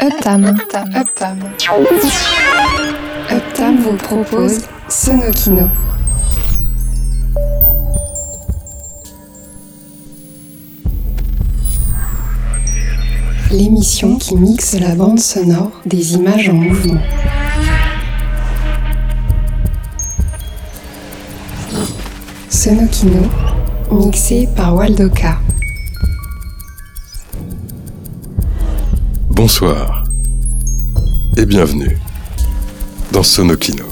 Uptam. Uptam. Uptam. Uptam vous propose Sonokino. L'émission qui mixe la bande sonore des images en mouvement. Sonokino, mixé par Waldoka. Bonsoir et bienvenue dans Sonokino.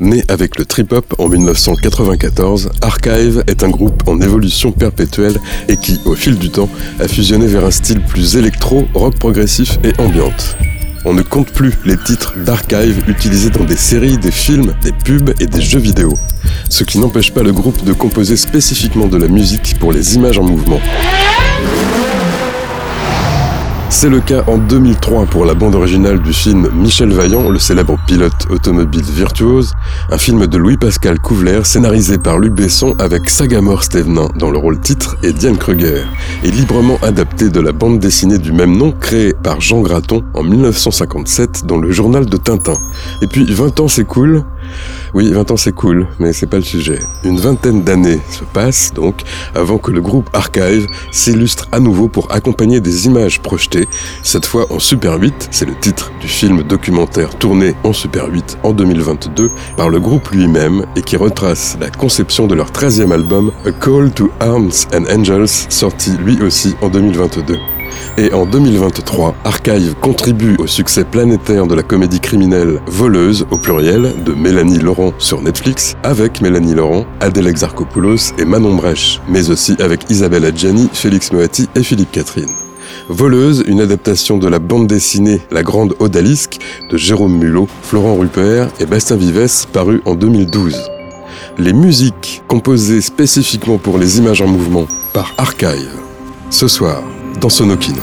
Né avec le trip-hop en 1994, Archive est un groupe en évolution perpétuelle et qui, au fil du temps, a fusionné vers un style plus électro, rock progressif et ambiante. On ne compte plus les titres d'Archive utilisés dans des séries, des films, des pubs et des jeux vidéo. Ce qui n'empêche pas le groupe de composer spécifiquement de la musique pour les images en mouvement. C'est le cas en 2003 pour la bande originale du film Michel Vaillant, le célèbre pilote automobile virtuose, un film de Louis-Pascal Couvler scénarisé par Luc Besson avec Sagamore Stevenin dans le rôle titre et Diane Kruger, et librement adapté de la bande dessinée du même nom créée par Jean Graton en 1957 dans le journal de Tintin. Et puis 20 ans s'écoulent, oui, 20 ans c'est cool, mais c'est pas le sujet. Une vingtaine d'années se passent donc avant que le groupe Archive s'illustre à nouveau pour accompagner des images projetées, cette fois en Super 8, c'est le titre du film documentaire tourné en Super 8 en 2022 par le groupe lui-même et qui retrace la conception de leur 13e album A Call to Arms and Angels, sorti lui aussi en 2022. Et en 2023, Archive contribue au succès planétaire de la comédie criminelle Voleuse au pluriel de Mélanie Laurent sur Netflix, avec Mélanie Laurent, Adèle Exarchopoulos et Manon Brèche, mais aussi avec Isabelle Adjani, Félix Moati et Philippe Catherine. Voleuse, une adaptation de la bande dessinée La Grande Odalisque de Jérôme Mulot, Florent Rupert et Bastien Vives, paru en 2012. Les musiques composées spécifiquement pour les images en mouvement par Archive. Ce soir, dans Sonokino.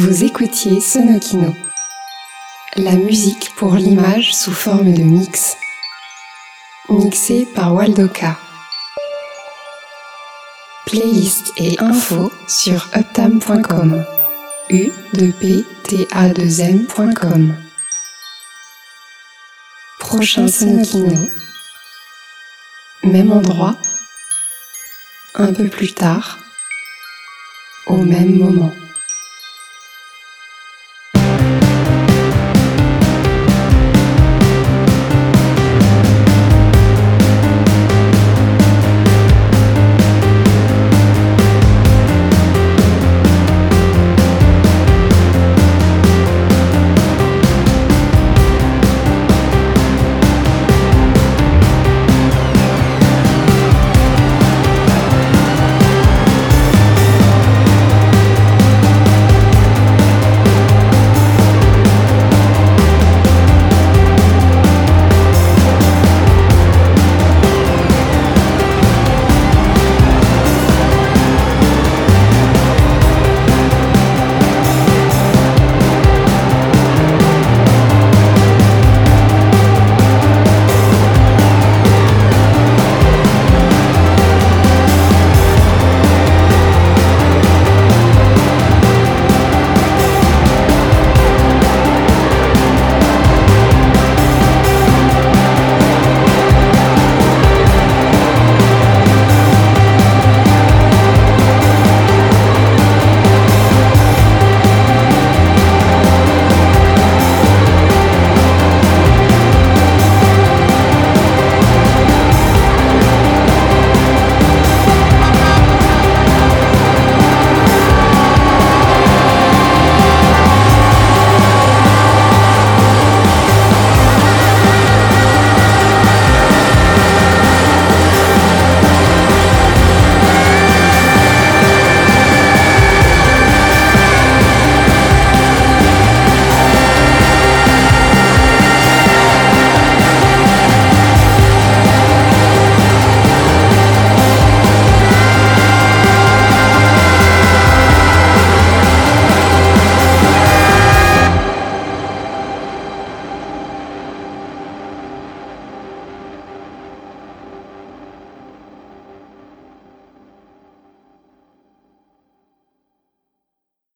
Vous écoutiez Sonokino. La musique pour l'image sous forme de mix. Mixé par Waldoka. Playlist et infos sur uptam.com. u 2 p t a 2 m.com. Prochain Sonokino. Même endroit. Un peu plus tard. Au même moment.